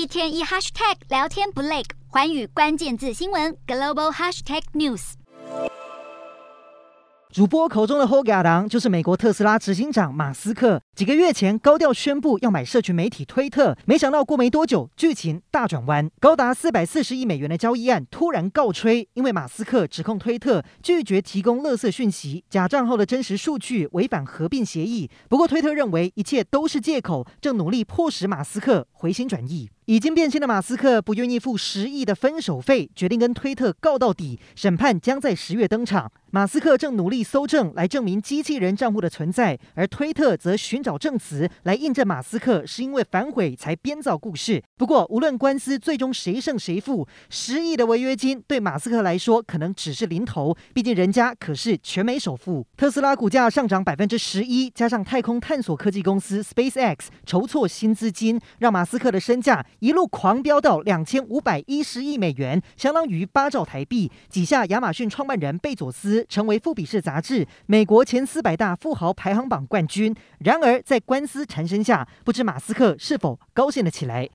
一天一 hashtag 聊天不累，环宇关键字新闻 global hashtag news。主播口中的“后家人”就是美国特斯拉执行长马斯克。几个月前高调宣布要买社群媒体推特，没想到过没多久，剧情大转弯，高达四百四十亿美元的交易案突然告吹，因为马斯克指控推特拒绝提供垃圾讯息、假账号的真实数据，违反合并协议。不过推特认为一切都是借口，正努力迫使马斯克回心转意。已经变心的马斯克不愿意付十亿的分手费，决定跟推特告到底。审判将在十月登场。马斯克正努力搜证来证明机器人账户的存在，而推特则寻找证词来印证马斯克是因为反悔才编造故事。不过，无论官司最终谁胜谁负，十亿的违约金对马斯克来说可能只是零头，毕竟人家可是全美首富。特斯拉股价上涨百分之十一，加上太空探索科技公司 SpaceX 筹措新资金，让马斯克的身价。一路狂飙到两千五百一十亿美元，相当于八兆台币，挤下亚马逊创办人贝佐斯，成为富比士杂志美国前四百大富豪排行榜冠军。然而，在官司缠身下，不知马斯克是否高兴了起来。